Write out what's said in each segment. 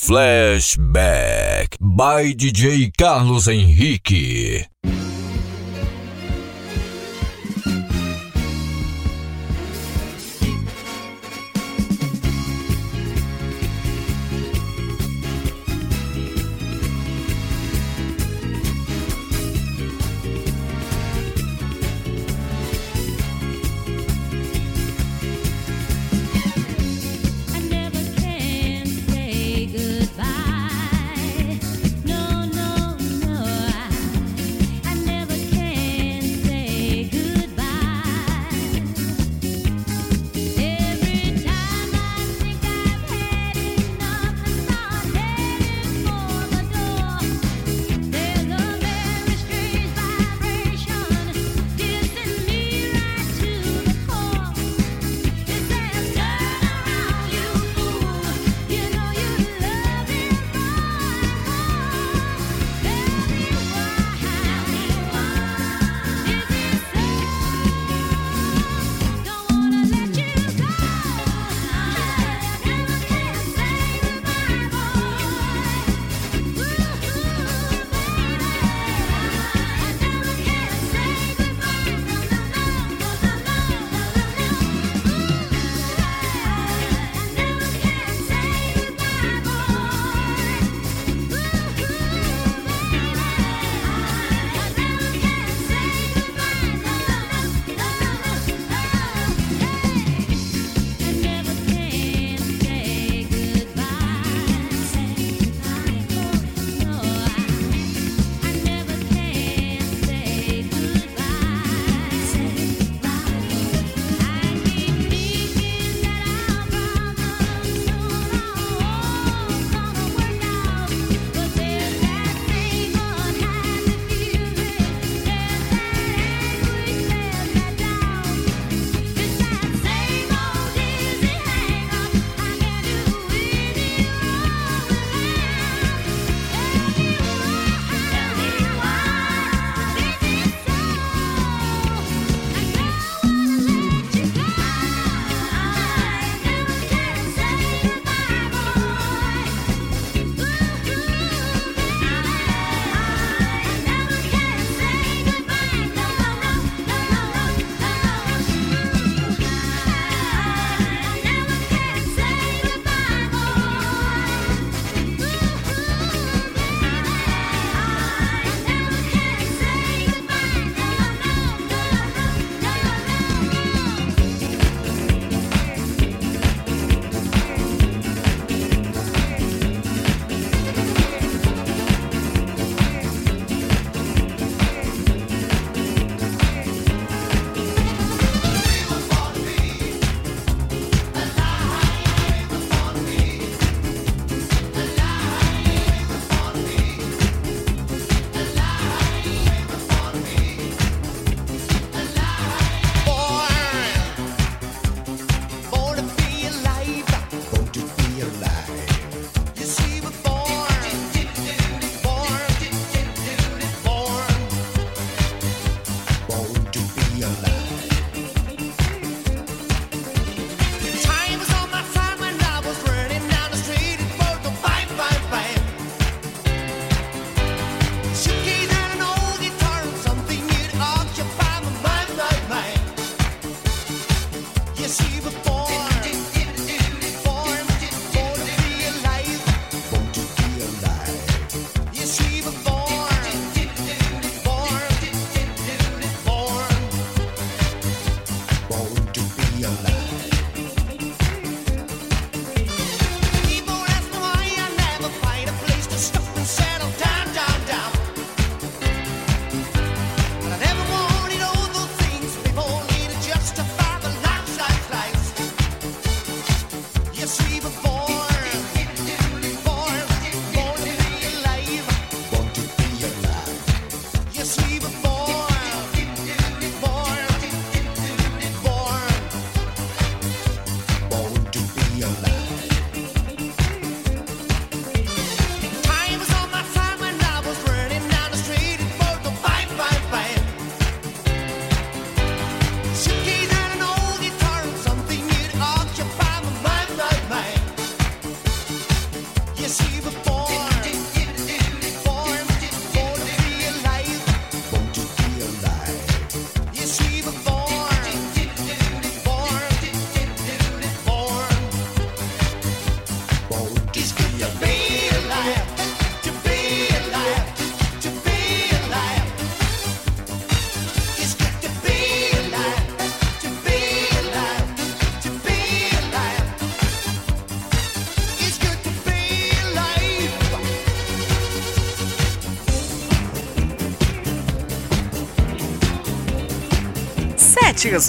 Flashback by DJ Carlos Henrique.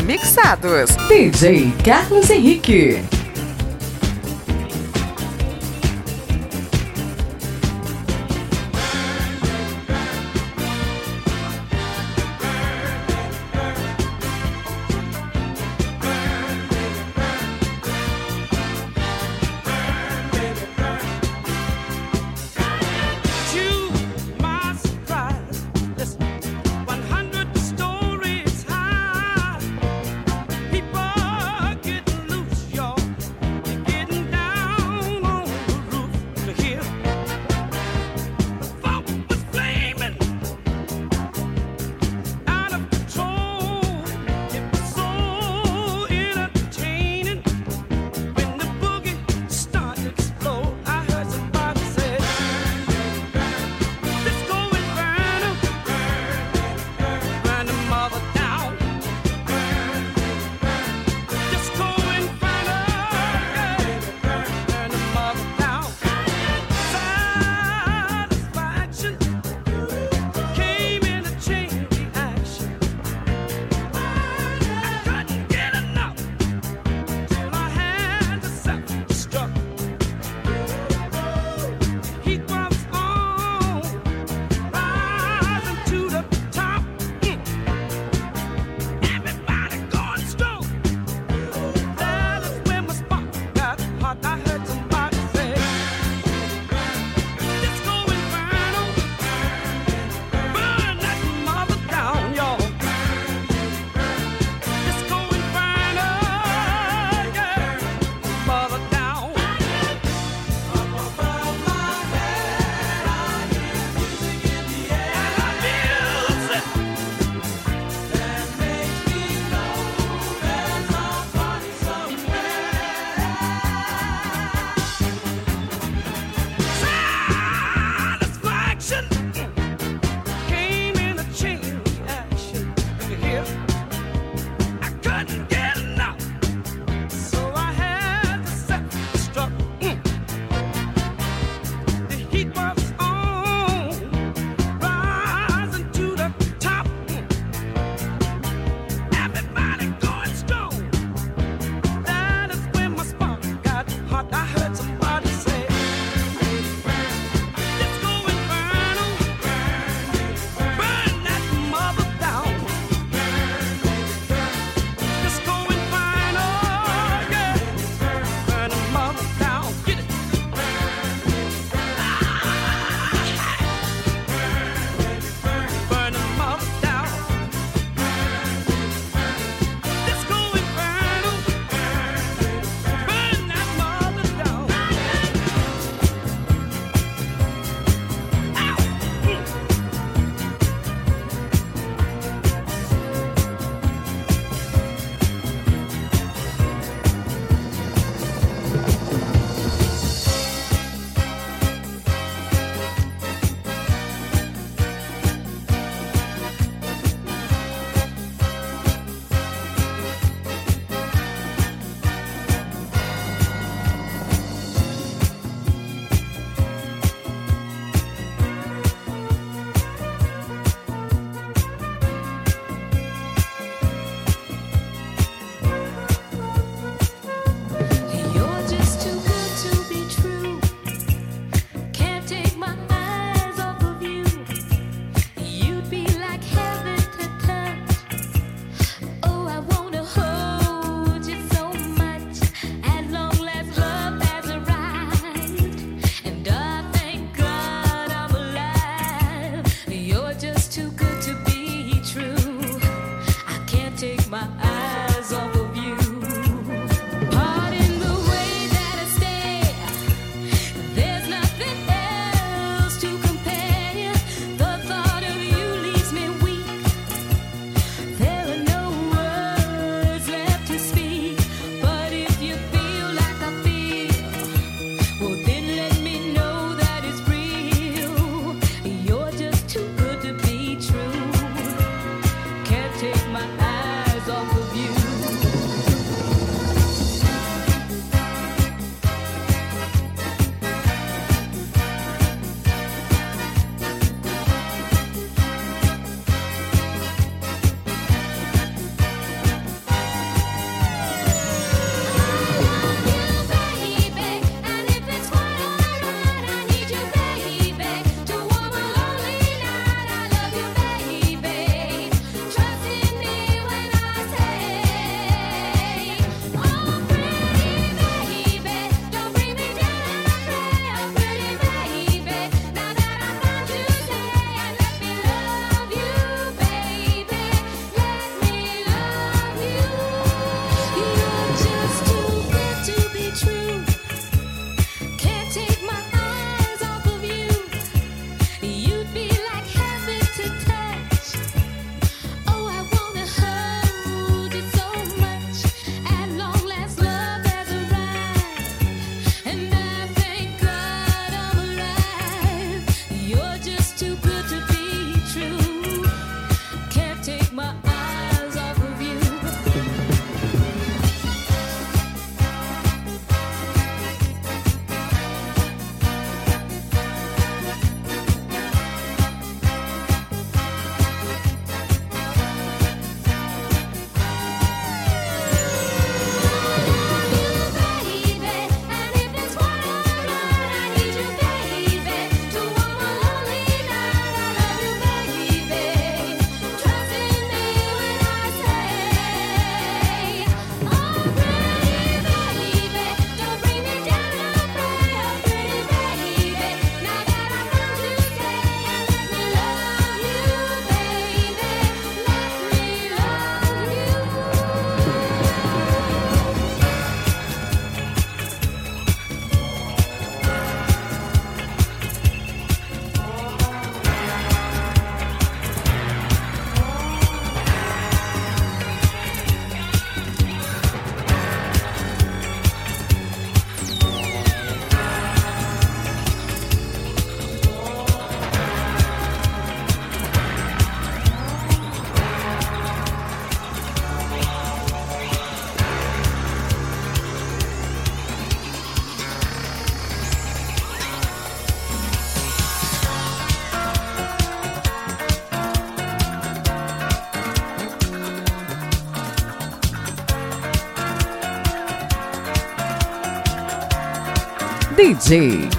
Mixados. DJ Carlos Henrique.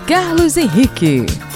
Carlos Henrique.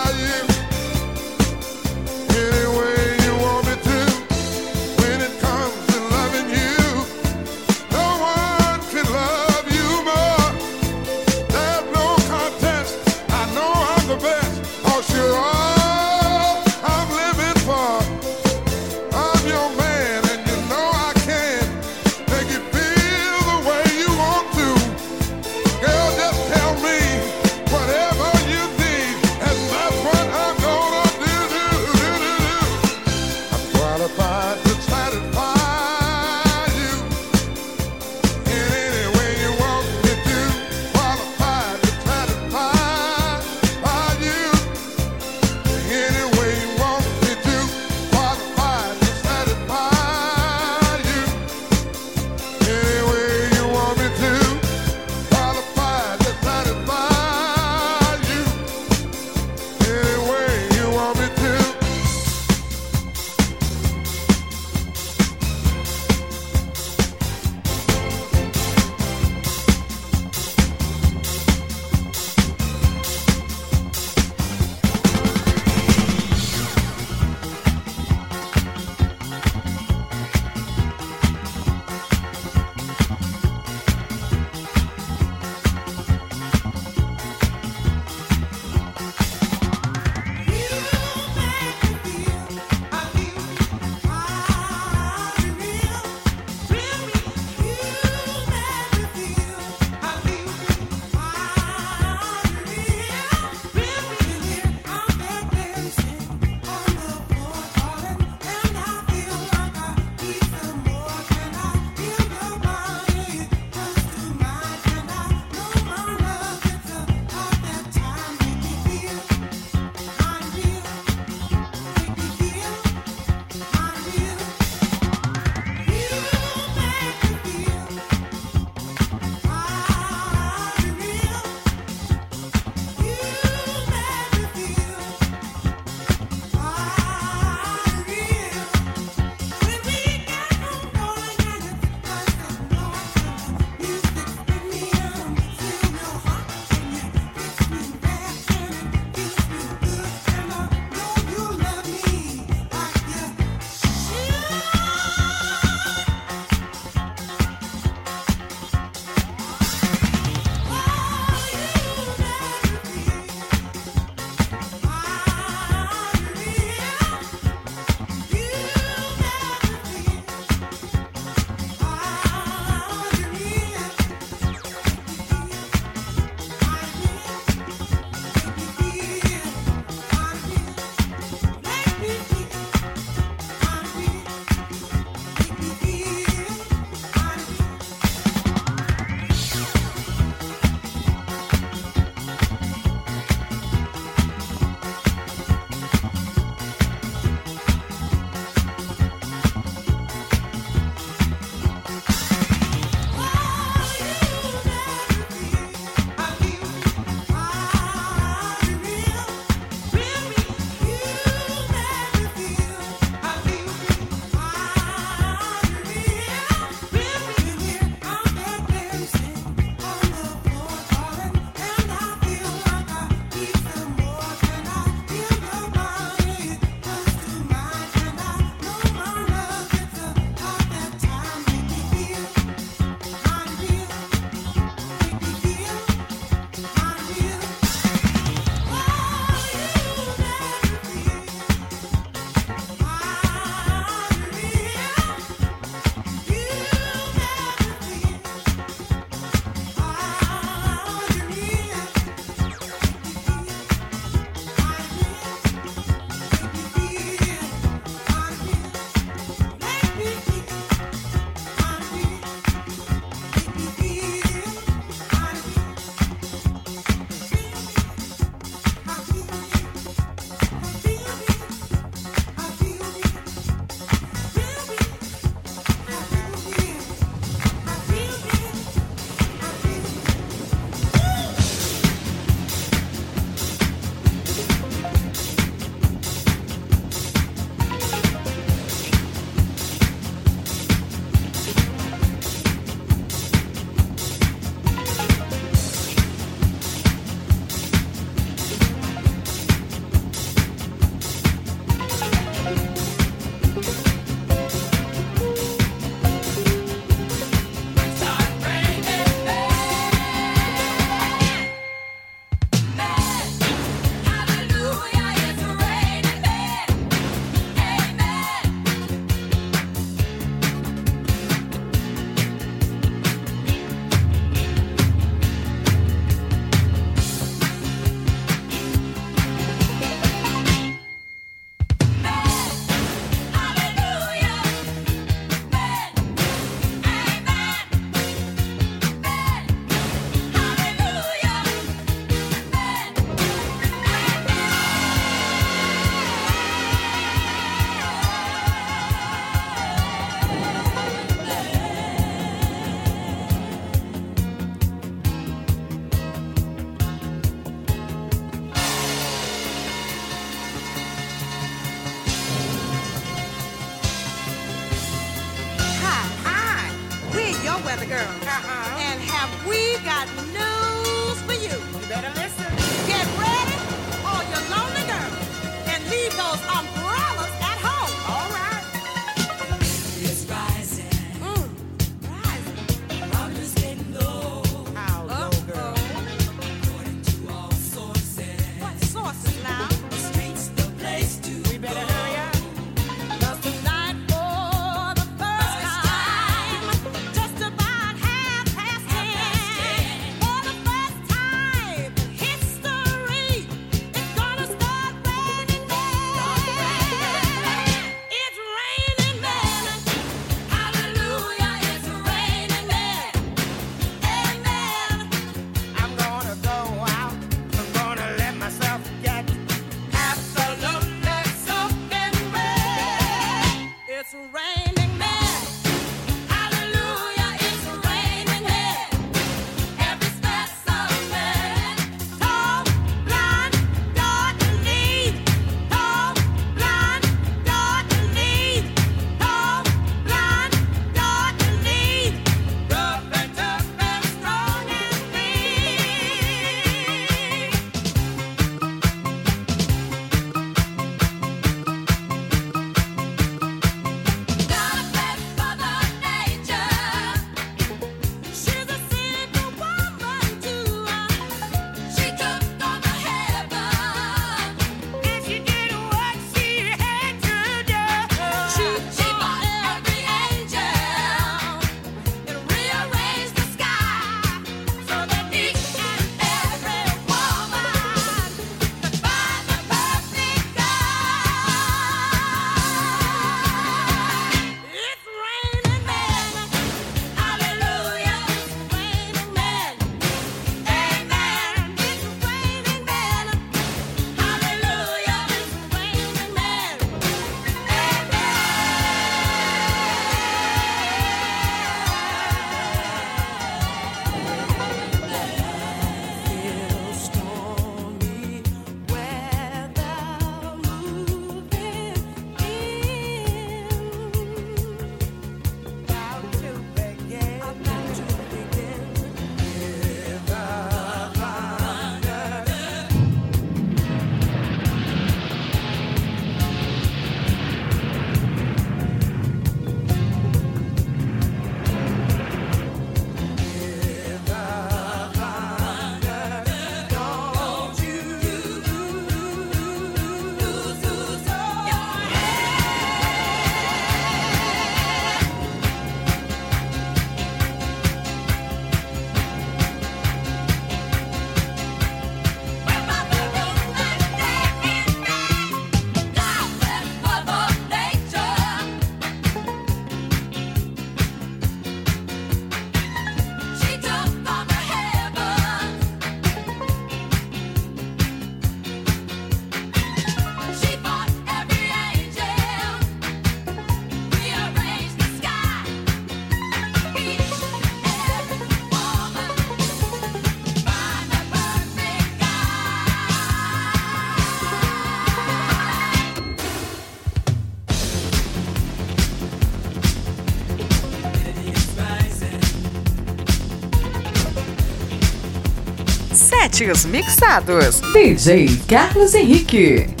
Mixados. DJ Carlos Henrique.